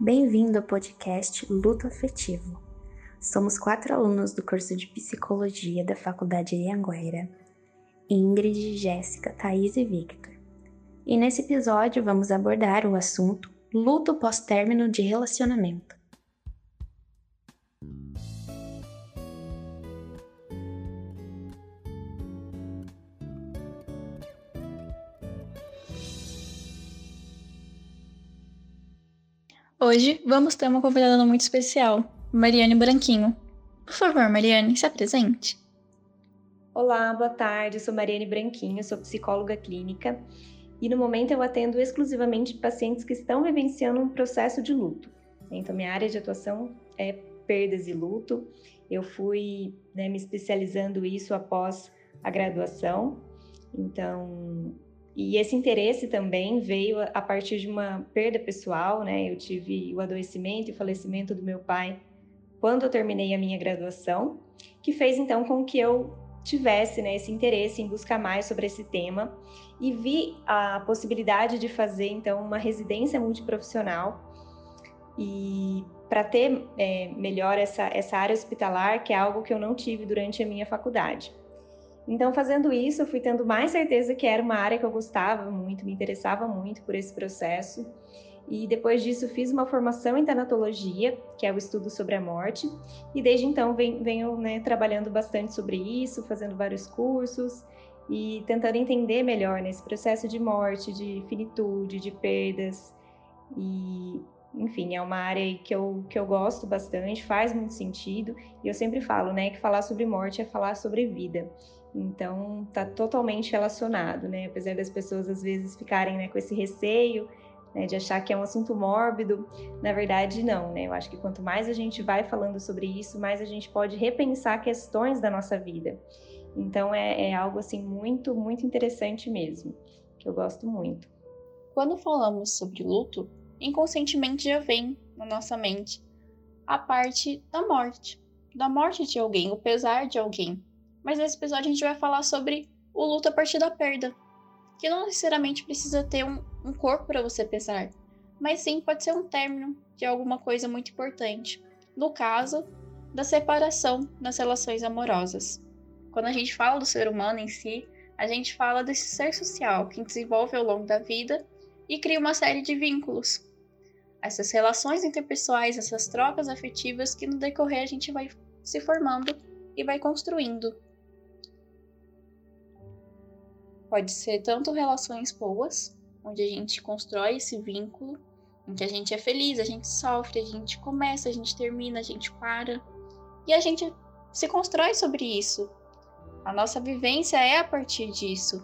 Bem-vindo ao podcast Luto Afetivo. Somos quatro alunos do curso de Psicologia da Faculdade Anhanguera, Ingrid, Jéssica, Thaís e Victor. E nesse episódio vamos abordar o assunto luto pós-término de relacionamento. Hoje vamos ter uma convidada muito especial, Mariane Branquinho. Por favor, Mariane, se apresente. Olá, boa tarde. Eu sou Mariane Branquinho, sou psicóloga clínica e no momento eu atendo exclusivamente pacientes que estão vivenciando um processo de luto. Então, minha área de atuação é perdas e luto. Eu fui né, me especializando isso após a graduação. Então, e esse interesse também veio a partir de uma perda pessoal, né? Eu tive o adoecimento e falecimento do meu pai quando eu terminei a minha graduação, que fez então com que eu tivesse né, esse interesse em buscar mais sobre esse tema e vi a possibilidade de fazer então uma residência multiprofissional e para ter é, melhor essa, essa área hospitalar, que é algo que eu não tive durante a minha faculdade. Então, fazendo isso, eu fui tendo mais certeza que era uma área que eu gostava muito, me interessava muito por esse processo. E depois disso, fiz uma formação em tanatologia, que é o estudo sobre a morte. E desde então, venho, né, trabalhando bastante sobre isso, fazendo vários cursos e tentando entender melhor nesse processo de morte, de finitude, de perdas. E, enfim, é uma área que eu, que eu gosto bastante, faz muito sentido. E eu sempre falo, né, que falar sobre morte é falar sobre vida. Então, está totalmente relacionado, né? Apesar das pessoas às vezes ficarem né, com esse receio né, de achar que é um assunto mórbido, na verdade não, né? Eu acho que quanto mais a gente vai falando sobre isso, mais a gente pode repensar questões da nossa vida. Então, é, é algo assim muito, muito interessante mesmo, que eu gosto muito. Quando falamos sobre luto, inconscientemente já vem na nossa mente a parte da morte, da morte de alguém, o pesar de alguém mas nesse episódio a gente vai falar sobre o luto a partir da perda. Que não necessariamente precisa ter um, um corpo para você pesar, mas sim pode ser um término de alguma coisa muito importante. No caso, da separação nas relações amorosas. Quando a gente fala do ser humano em si, a gente fala desse ser social que desenvolve ao longo da vida e cria uma série de vínculos. Essas relações interpessoais, essas trocas afetivas que no decorrer a gente vai se formando e vai construindo. Pode ser tanto relações boas, onde a gente constrói esse vínculo, em que a gente é feliz, a gente sofre, a gente começa, a gente termina, a gente para. E a gente se constrói sobre isso. A nossa vivência é a partir disso.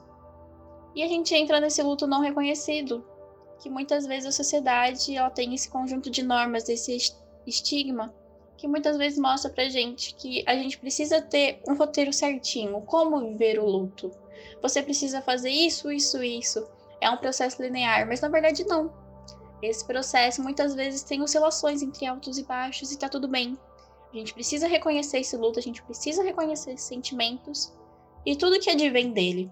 E a gente entra nesse luto não reconhecido, que muitas vezes a sociedade ela tem esse conjunto de normas, esse estigma, que muitas vezes mostra pra gente que a gente precisa ter um roteiro certinho, como viver o luto você precisa fazer isso, isso, isso. É um processo linear, mas na verdade não. Esse processo muitas vezes tem oscilações entre altos e baixos e tá tudo bem. A gente precisa reconhecer esse luto, a gente precisa reconhecer esses sentimentos e tudo que advém dele.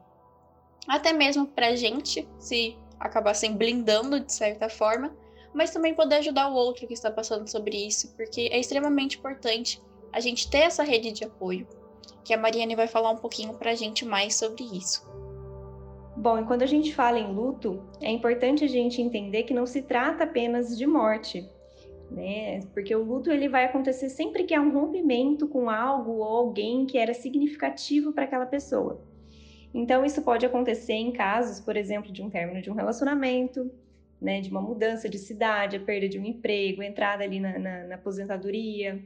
Até mesmo pra gente se acabar se blindando de certa forma, mas também poder ajudar o outro que está passando sobre isso, porque é extremamente importante a gente ter essa rede de apoio que a Mariane vai falar um pouquinho para a gente mais sobre isso. Bom, e quando a gente fala em luto, é importante a gente entender que não se trata apenas de morte, né? Porque o luto ele vai acontecer sempre que há um rompimento com algo ou alguém que era significativo para aquela pessoa. Então, isso pode acontecer em casos, por exemplo, de um término de um relacionamento, né, de uma mudança de cidade, a perda de um emprego, entrada ali na, na, na aposentadoria,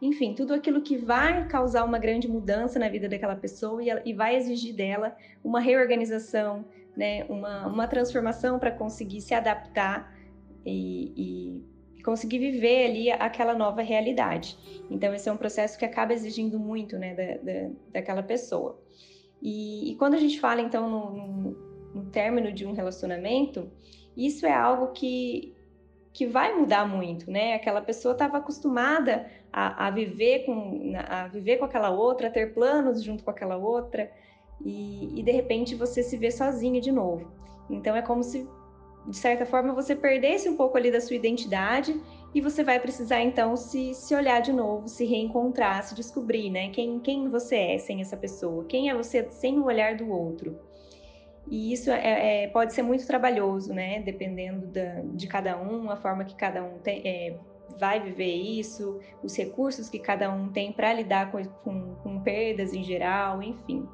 enfim, tudo aquilo que vai causar uma grande mudança na vida daquela pessoa e, e vai exigir dela uma reorganização, né, uma, uma transformação para conseguir se adaptar e, e, conseguir viver ali aquela nova realidade. Então, esse é um processo que acaba exigindo muito né, da, da, daquela pessoa. E, e, quando a gente fala, então, no, no, no término de um relacionamento, isso é algo que, que vai mudar muito, né? Aquela pessoa estava acostumada a, a, viver com a viver com aquela outra, a ter planos junto com aquela outra, e, e de repente você se vê sozinho de novo. Então é como se de certa forma, você perdesse um pouco ali da sua identidade e você vai precisar então se, se olhar de novo, se reencontrar, se descobrir, né? Quem, quem você é sem essa pessoa? Quem é você sem o olhar do outro? E isso é, é, pode ser muito trabalhoso, né? Dependendo da, de cada um, a forma que cada um tem, é, vai viver isso, os recursos que cada um tem para lidar com, com, com, perdas em geral, enfim.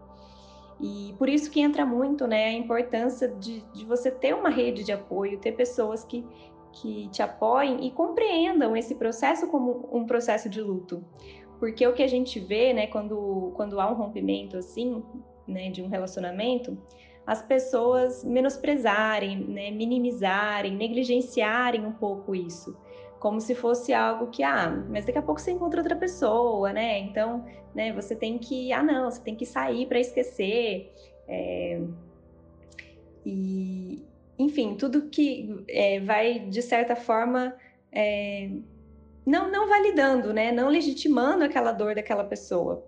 E por isso que entra muito né, a importância de, de você ter uma rede de apoio, ter pessoas que, que te apoiem e compreendam esse processo como um processo de luto. Porque o que a gente vê, né, quando, quando há um rompimento assim, né, de um relacionamento, as pessoas menosprezarem, né, minimizarem, negligenciarem um pouco isso, como se fosse algo que, ah, mas daqui a pouco você encontra outra pessoa, né? Então, né, você tem que, ah, não, você tem que sair para esquecer. É... E, enfim, tudo que é, vai, de certa forma, é, não, não validando, né? Não legitimando aquela dor daquela pessoa.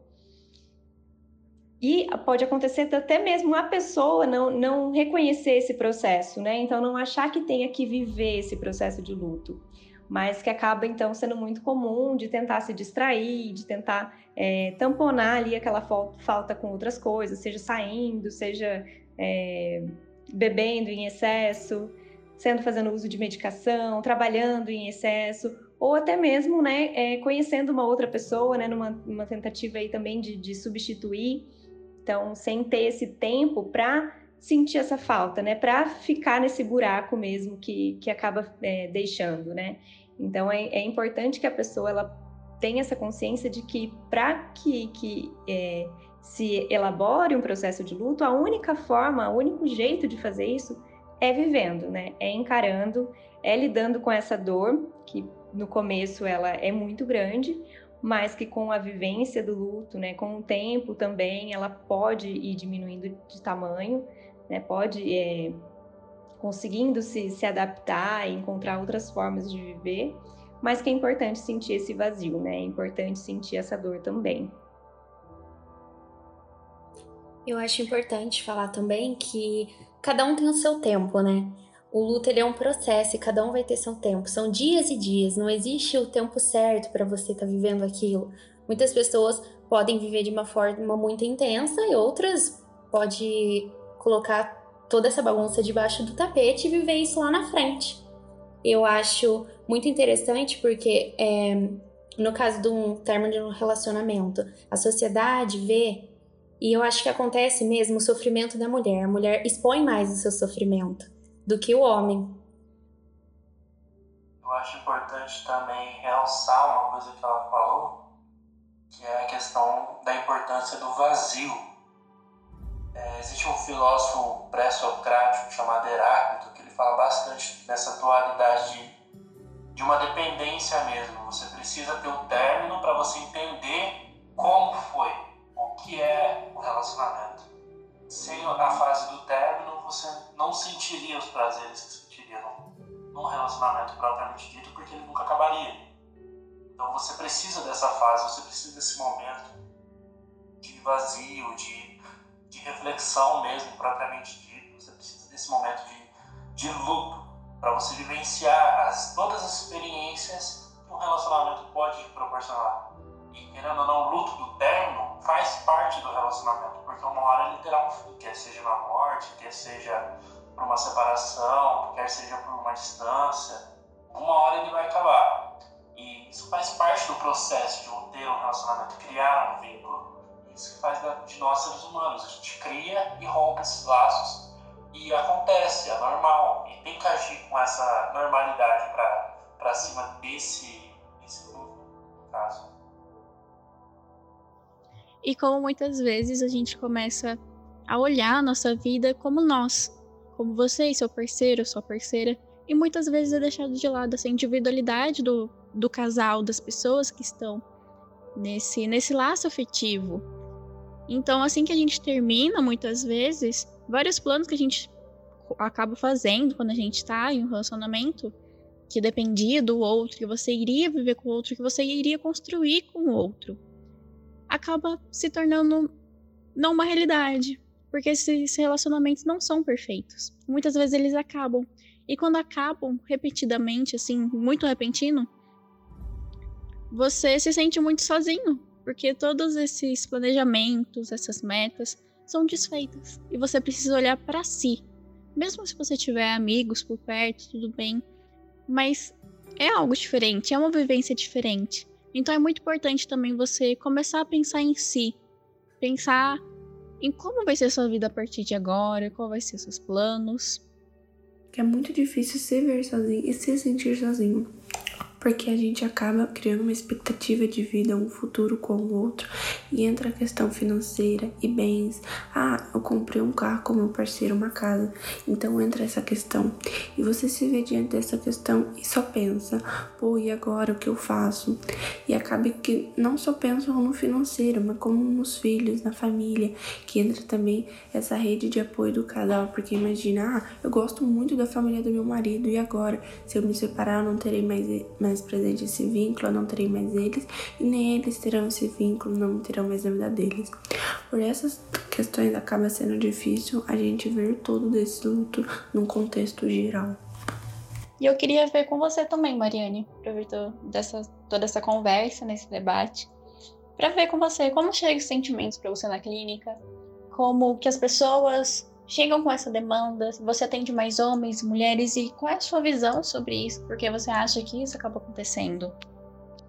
E pode acontecer até mesmo a pessoa não, não reconhecer esse processo, né? Então, não achar que tenha que viver esse processo de luto, mas que acaba, então, sendo muito comum de tentar se distrair, de tentar é, tamponar ali aquela falta com outras coisas, seja saindo, seja é, bebendo em excesso, sendo fazendo uso de medicação, trabalhando em excesso, ou até mesmo, né, é, conhecendo uma outra pessoa, né, numa, numa tentativa aí também de, de substituir, então, sem ter esse tempo para sentir essa falta, né, para ficar nesse buraco mesmo que, que acaba é, deixando, né. Então, é, é importante que a pessoa ela tenha essa consciência de que para que, que é, se elabore um processo de luto, a única forma, o único jeito de fazer isso é vivendo, né? É encarando, é lidando com essa dor, que no começo ela é muito grande, mas que com a vivência do luto, né, com o tempo também, ela pode ir diminuindo de tamanho, né? Pode é, conseguindo se, se adaptar e encontrar outras formas de viver, mas que é importante sentir esse vazio, né? É importante sentir essa dor também. Eu acho importante falar também que cada um tem o seu tempo, né? O luto ele é um processo e cada um vai ter seu tempo. São dias e dias, não existe o tempo certo para você estar tá vivendo aquilo. Muitas pessoas podem viver de uma forma muito intensa e outras pode colocar toda essa bagunça debaixo do tapete e viver isso lá na frente. Eu acho muito interessante porque é, no caso de um término de um relacionamento, a sociedade vê e eu acho que acontece mesmo o sofrimento da mulher. A mulher expõe mais o seu sofrimento do que o homem. Eu acho importante também realçar uma coisa que ela falou, que é a questão da importância do vazio. É, existe um filósofo pré-socrático chamado Heráclito que ele fala bastante dessa dualidade de, de uma dependência mesmo. Você precisa ter o término para você entender como foi que é o relacionamento. Sem a fase do término, você não sentiria os prazeres que sentiria num, num relacionamento propriamente dito, porque ele nunca acabaria. Então você precisa dessa fase, você precisa desse momento de vazio, de, de reflexão mesmo, propriamente dito. Você precisa desse momento de, de luto para você vivenciar as, todas as experiências que um relacionamento pode proporcionar. E querendo ou não, o luto do término faz parte do relacionamento, porque uma hora ele terá um fim, quer seja na morte, quer seja por uma separação, quer seja por uma distância, uma hora ele vai acabar. E isso faz parte do processo de ter um relacionamento, criar um vínculo. Isso que faz de nós seres humanos. A gente cria e rompe esses laços. E acontece, é normal. E tem que agir com essa normalidade para cima desse, desse no caso. E como muitas vezes a gente começa a olhar a nossa vida como nós, como você e seu parceiro, sua parceira, e muitas vezes é deixado de lado essa individualidade do, do casal, das pessoas que estão nesse, nesse laço afetivo. Então, assim que a gente termina, muitas vezes, vários planos que a gente acaba fazendo quando a gente está em um relacionamento que dependia do outro, que você iria viver com o outro, que você iria construir com o outro acaba se tornando não uma realidade, porque esses relacionamentos não são perfeitos. Muitas vezes eles acabam. E quando acabam repetidamente, assim, muito repentino, você se sente muito sozinho, porque todos esses planejamentos, essas metas são desfeitas e você precisa olhar para si. Mesmo se você tiver amigos por perto, tudo bem, mas é algo diferente, é uma vivência diferente. Então é muito importante também você começar a pensar em si, pensar em como vai ser sua vida a partir de agora, qual vai ser seus planos. É muito difícil se ver sozinho e se sentir sozinho porque a gente acaba criando uma expectativa de vida, um futuro com o outro, e entra a questão financeira e bens. Ah, eu comprei um carro com meu parceiro, uma casa, então entra essa questão. E você se vê diante dessa questão e só pensa, pô, e agora o que eu faço? E acaba que não só pensam no financeiro, mas como nos filhos, na família, que entra também essa rede de apoio do casal, porque imagina, ah, eu gosto muito da família do meu marido, e agora? Se eu me separar, eu não terei mais, mais mais presente esse vínculo, eu não terei mais eles, e nem eles terão esse vínculo, não terão mais a vida deles. Por essas questões acaba sendo difícil a gente ver todo desse luto num contexto geral. E eu queria ver com você também, Mariane, aproveitou dessa, toda essa conversa, nesse debate, para ver com você como chegam os sentimentos para você na clínica, como que as pessoas chegam com essa demanda? Você atende mais homens, mulheres e qual é a sua visão sobre isso? Porque você acha que isso acaba acontecendo?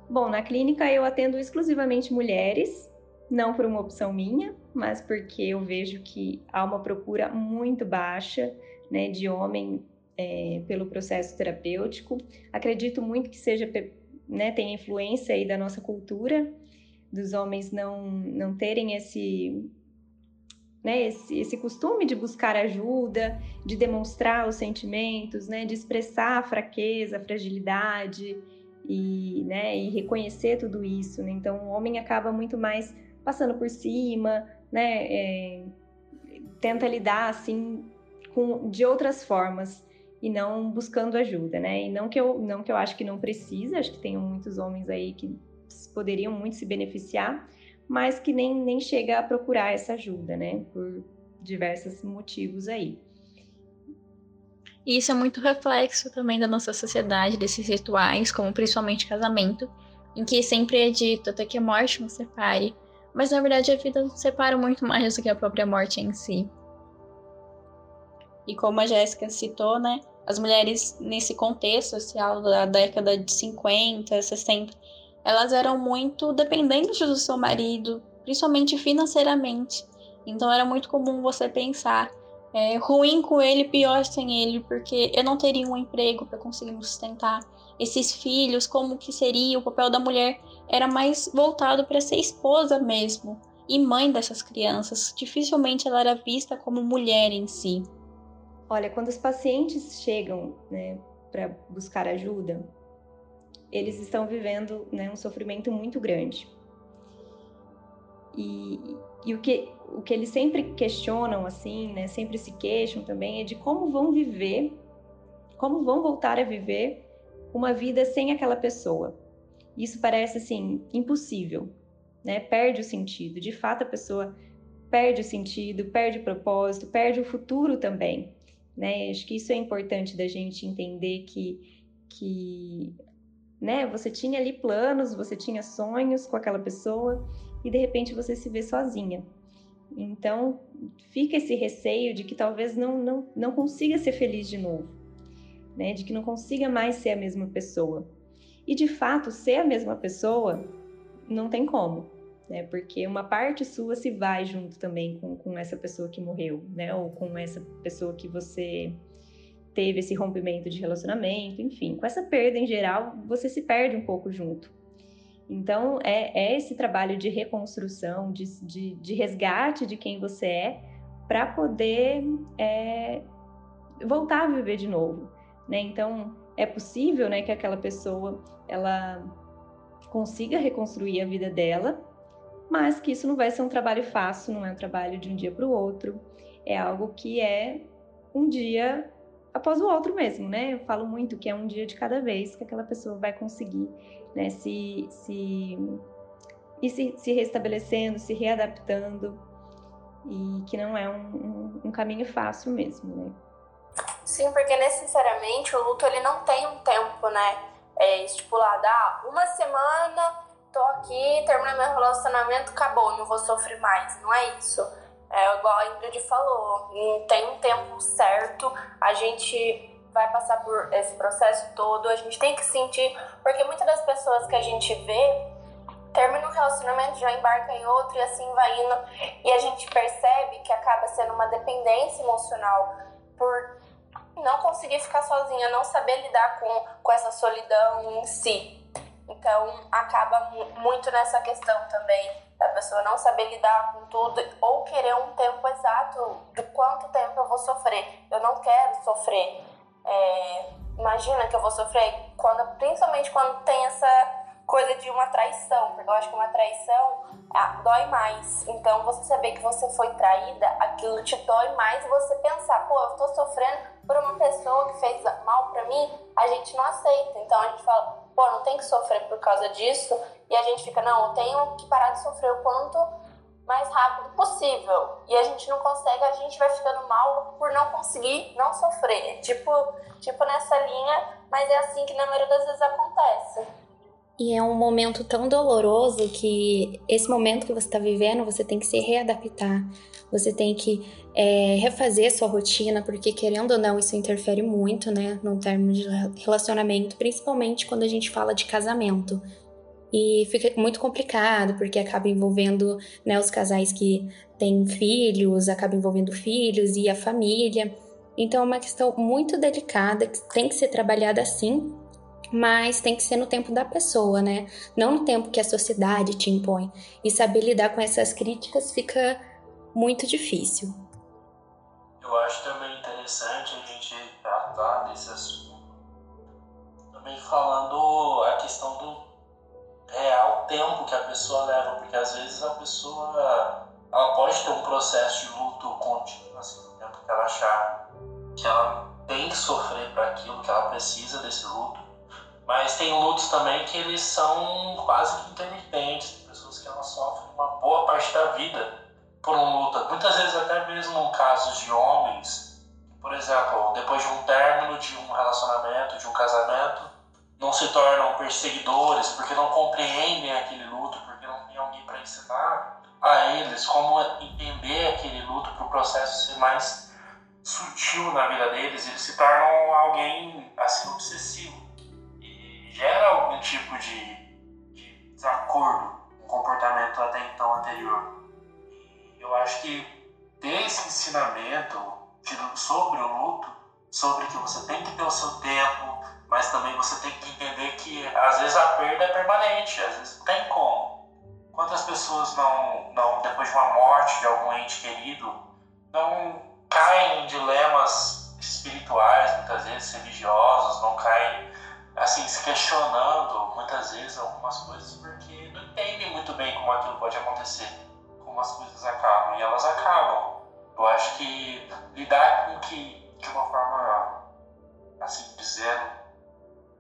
Bom, na clínica eu atendo exclusivamente mulheres, não por uma opção minha, mas porque eu vejo que há uma procura muito baixa né, de homem é, pelo processo terapêutico. Acredito muito que seja, né, tem influência aí da nossa cultura, dos homens não, não terem esse né, esse, esse costume de buscar ajuda, de demonstrar os sentimentos, né, de expressar a fraqueza, a fragilidade e, né, e reconhecer tudo isso. Né? Então, o homem acaba muito mais passando por cima, né, é, tenta lidar assim com, de outras formas e não buscando ajuda, né? E não que eu não que eu acho que não precisa, acho que tem muitos homens aí que poderiam muito se beneficiar, mas que nem, nem chega a procurar essa ajuda, né? Por diversos motivos aí. E isso é muito reflexo também da nossa sociedade, desses rituais, como principalmente casamento, em que sempre é dito até que a morte nos separe, mas na verdade a vida nos separa muito mais do que a própria morte em si. E como a Jéssica citou, né, as mulheres nesse contexto social da década de 50, 60, elas eram muito dependentes do seu marido, principalmente financeiramente. Então era muito comum você pensar é, ruim com ele, pior sem ele, porque eu não teria um emprego para conseguir me sustentar. Esses filhos, como que seria o papel da mulher, era mais voltado para ser esposa mesmo e mãe dessas crianças. Dificilmente ela era vista como mulher em si. Olha, quando os pacientes chegam né, para buscar ajuda, eles estão vivendo né, um sofrimento muito grande. E, e o, que, o que eles sempre questionam, assim, né, sempre se queixam também, é de como vão viver, como vão voltar a viver uma vida sem aquela pessoa. Isso parece, assim, impossível, né? Perde o sentido. De fato, a pessoa perde o sentido, perde o propósito, perde o futuro também, né? Acho que isso é importante da gente entender que, que né? Você tinha ali planos, você tinha sonhos com aquela pessoa e de repente você se vê sozinha. Então, fica esse receio de que talvez não, não, não consiga ser feliz de novo, né? De que não consiga mais ser a mesma pessoa. E de fato, ser a mesma pessoa não tem como, né? Porque uma parte sua se vai junto também com, com essa pessoa que morreu, né? Ou com essa pessoa que você teve esse rompimento de relacionamento, enfim, com essa perda em geral, você se perde um pouco junto. Então, é, é esse trabalho de reconstrução, de, de, de, resgate de quem você é, para poder é, voltar a viver de novo. Né? Então, é possível né, que aquela pessoa ela consiga reconstruir a vida dela, mas que isso não vai ser um trabalho fácil, não é um trabalho de um dia para o outro, é algo que é um dia após o outro mesmo, né? Eu falo muito que é um dia de cada vez que aquela pessoa vai conseguir, né, se, se, ir se, se restabelecendo, se readaptando, e que não é um, um, um caminho fácil mesmo, né? Sim, porque necessariamente o luto ele não tem um tempo, né? É estipulado, ah, uma semana tô aqui, terminei meu relacionamento, acabou, não vou sofrer mais. Não é isso. É igual a Ingrid falou, não tem um tempo certo, a gente vai passar por esse processo todo, a gente tem que sentir, porque muitas das pessoas que a gente vê termina um relacionamento, já embarca em outro e assim vai indo, e a gente percebe que acaba sendo uma dependência emocional por não conseguir ficar sozinha, não saber lidar com, com essa solidão em si. Então, acaba muito nessa questão também da pessoa não saber lidar com tudo ou querer um tempo exato de quanto tempo eu vou sofrer. Eu não quero sofrer. É, imagina que eu vou sofrer quando, principalmente quando tem essa coisa de uma traição, porque eu acho que uma traição ah, dói mais. Então, você saber que você foi traída, aquilo te dói mais e você pensar, pô, eu tô sofrendo por uma pessoa que fez mal para mim, a gente não aceita. Então, a gente fala, pô, não tem que sofrer por causa disso. E a gente fica, não, eu tenho que parar de sofrer o quanto mais rápido possível. E a gente não consegue, a gente vai ficando mal por não conseguir não sofrer. Tipo, tipo nessa linha, mas é assim que na maioria das vezes acontece. E é um momento tão doloroso que esse momento que você está vivendo, você tem que se readaptar. Você tem que é, refazer sua rotina, porque querendo ou não, isso interfere muito, né, no término de relacionamento, principalmente quando a gente fala de casamento. E fica muito complicado, porque acaba envolvendo né, os casais que têm filhos, acaba envolvendo filhos e a família. Então é uma questão muito delicada que tem que ser trabalhada assim, mas tem que ser no tempo da pessoa, né? Não no tempo que a sociedade te impõe. E saber lidar com essas críticas fica muito difícil. Eu acho também interessante a gente tratar desse assunto, também falando a questão do real tempo que a pessoa leva, porque às vezes a pessoa ela pode ter um processo de luto contínuo, assim, no tempo que ela achar que ela tem que sofrer para aquilo, que ela precisa desse luto, mas tem lutos também que eles são quase que intermitentes, tem pessoas que elas sofrem uma boa parte da vida por um luto. Muitas vezes até mesmo casos de homens, por exemplo, depois de um término de um relacionamento, de um casamento, não se tornam perseguidores porque não compreendem aquele luto, porque não tem alguém para ensinar a eles como entender aquele luto para o processo ser mais sutil na vida deles, eles se tornam alguém assim obsessivo gera algum tipo de, de desacordo com o comportamento até então anterior. E eu acho que ter esse ensinamento sobre o luto, sobre que você tem que ter o seu tempo, mas também você tem que entender que às vezes a perda é permanente, às vezes não tem como. Quantas pessoas não, não depois de uma morte de algum ente querido, não caem em dilemas espirituais, muitas vezes religiosos, não caem assim, se questionando muitas vezes algumas coisas porque não entendem muito bem como aquilo pode acontecer, como as coisas acabam. E elas acabam. Eu acho que lidar com que, de uma forma, assim dizendo,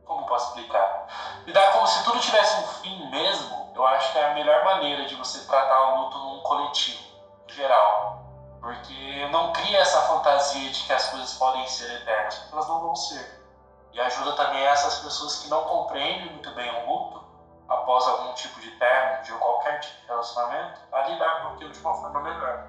como posso explicar? Lidar como se tudo tivesse um fim mesmo, eu acho que é a melhor maneira de você tratar o luto num coletivo, em geral. Porque não cria essa fantasia de que as coisas podem ser eternas, porque elas não vão ser. E ajuda também essas pessoas que não compreendem muito bem o luto após algum tipo de término, de qualquer tipo de relacionamento, a lidar com aquilo de uma forma melhor.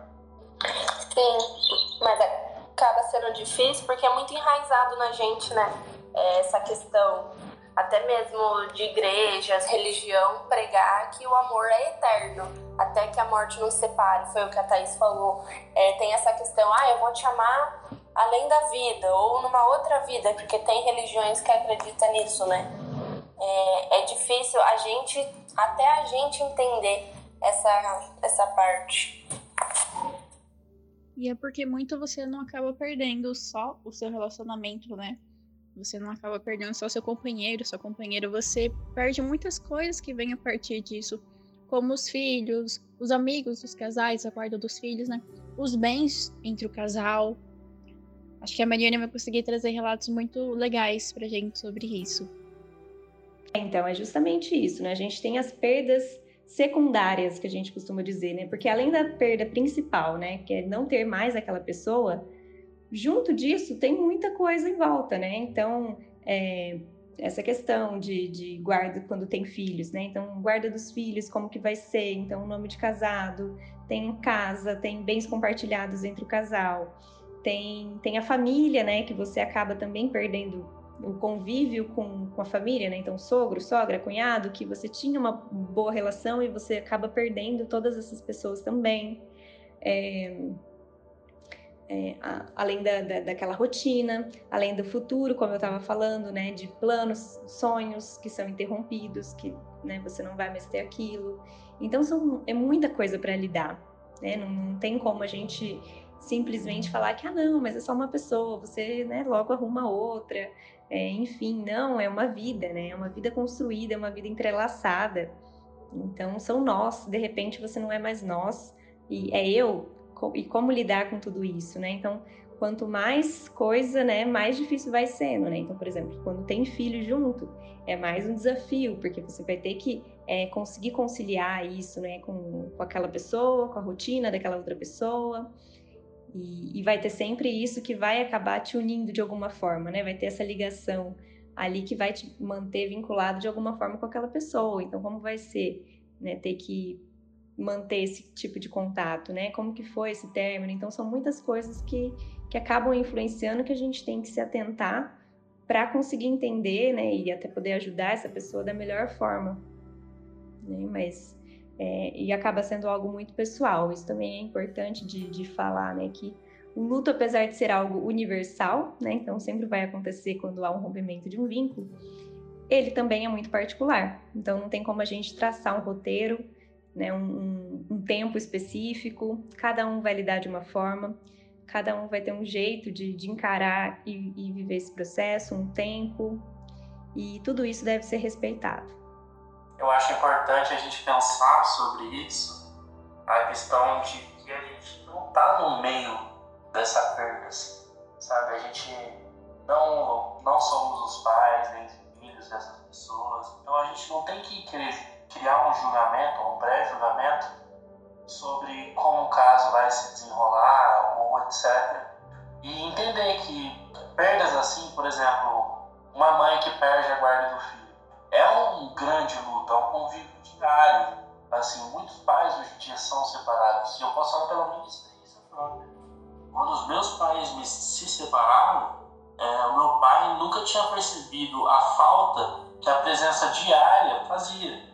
Sim, mas acaba sendo difícil porque é muito enraizado na gente, né? É, essa questão, até mesmo de igrejas, religião, pregar que o amor é eterno, até que a morte nos separe, foi o que a Thaís falou. É, tem essa questão, ah, eu vou te amar além da vida ou numa outra vida, porque tem religiões que acreditam nisso, né? É, é difícil a gente, até a gente entender essa, essa parte. E é porque muito você não acaba perdendo só o seu relacionamento, né? Você não acaba perdendo só seu companheiro, sua companheira. Você perde muitas coisas que vêm a partir disso, como os filhos, os amigos dos casais, a guarda dos filhos, né? Os bens entre o casal, Acho que a Mariana vai conseguir trazer relatos muito legais pra gente sobre isso. Então, é justamente isso, né? A gente tem as perdas secundárias que a gente costuma dizer, né? Porque além da perda principal, né, que é não ter mais aquela pessoa, junto disso tem muita coisa em volta, né? Então, é, essa questão de, de, guarda quando tem filhos, né? Então, guarda dos filhos, como que vai ser? Então, o nome de casado, tem casa, tem bens compartilhados entre o casal, tem, tem a família, né? Que você acaba também perdendo o convívio com, com a família, né? Então, sogro, sogra, cunhado, que você tinha uma boa relação e você acaba perdendo todas essas pessoas também. É, é, a, além da, da, daquela rotina, além do futuro, como eu estava falando, né, de planos, sonhos que são interrompidos, que né, você não vai mais ter aquilo. Então são, é muita coisa para lidar, né? Não, não, tem como a gente simplesmente falar que ah não, mas é só uma pessoa, você né, logo arruma outra, é, enfim, não, é uma vida, né? É uma vida construída, é uma vida entrelaçada. Então são nós, de repente você não é mais nós e é eu e como lidar com tudo isso, né? Então, quanto mais coisa, né, mais difícil vai sendo, né? Então, por exemplo, quando tem filho junto, é mais um desafio, porque você vai ter que é, conseguir conciliar isso, né, com, com aquela pessoa, com a rotina daquela outra pessoa. E, e, vai ter sempre isso que vai acabar te unindo de alguma forma, né? Vai ter essa ligação ali que vai te manter vinculado de alguma forma com aquela pessoa. Então, como vai ser, né, ter que manter esse tipo de contato, né? Como que foi esse término? Então são muitas coisas que, que acabam influenciando que a gente tem que se atentar para conseguir entender, né? E até poder ajudar essa pessoa da melhor forma, né? Mas é, e acaba sendo algo muito pessoal. Isso também é importante de, de falar, né? Que o luto, apesar de ser algo universal, né? Então sempre vai acontecer quando há um rompimento de um vínculo. Ele também é muito particular. Então não tem como a gente traçar um roteiro né, um, um, tempo específico, cada um vai lidar de uma forma, cada um vai ter um jeito de, de encarar e, e viver esse processo, um tempo, e tudo isso deve ser respeitado. Eu acho importante a gente pensar sobre isso, a questão de que a gente não está no meio dessa perda, sabe? A gente não, não somos os pais nem filhos dessas pessoas, então a gente não tem que querer criar um julgamento, um pré-julgamento sobre como o caso vai se desenrolar ou etc. E entender que perdas assim, por exemplo, uma mãe que perde a guarda do filho, é um grande luto, é um convívio diário. Assim, muitos pais hoje em dia são separados. E eu posso falar pela minha experiência própria. Quando os meus pais me, se separaram, é, o meu pai nunca tinha percebido a falta que a presença diária fazia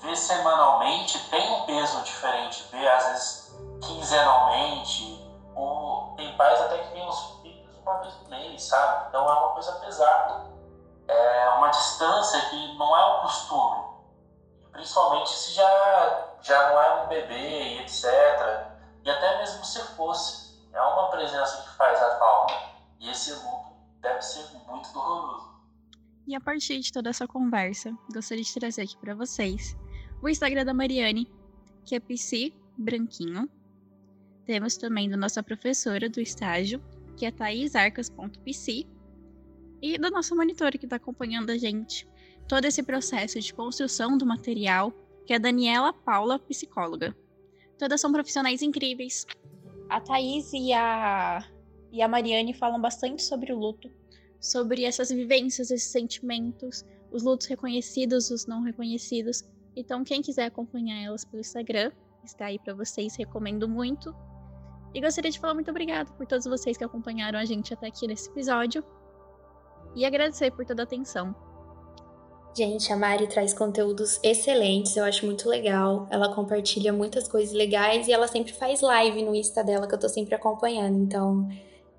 ver semanalmente tem um peso diferente, ver às vezes quinzenalmente, ou tem pais até que vêm os filhos uma vez por mês, sabe? Então é uma coisa pesada. É uma distância que não é o costume. Principalmente se já, já não é um bebê e etc. E até mesmo se fosse. É uma presença que faz a falta. E esse luto deve ser muito doloroso. E a partir de toda essa conversa, gostaria de trazer aqui para vocês o Instagram da Mariane, que é PC Branquinho. Temos também da nossa professora do estágio, que é thaisarcas.pc. E da nossa monitora que está acompanhando a gente todo esse processo de construção do material, que é Daniela Paula, psicóloga. Todas são profissionais incríveis. A Thaís e a, e a Mariane falam bastante sobre o luto, sobre essas vivências, esses sentimentos, os lutos reconhecidos, os não reconhecidos, então, quem quiser acompanhar elas pelo Instagram, está aí para vocês, recomendo muito. E gostaria de falar muito obrigado por todos vocês que acompanharam a gente até aqui nesse episódio. E agradecer por toda a atenção. Gente, a Mari traz conteúdos excelentes, eu acho muito legal. Ela compartilha muitas coisas legais e ela sempre faz live no Insta dela que eu tô sempre acompanhando. Então,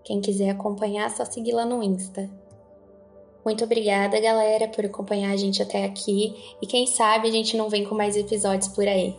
quem quiser acompanhar, só seguir lá no Insta. Muito obrigada, galera, por acompanhar a gente até aqui. E quem sabe a gente não vem com mais episódios por aí.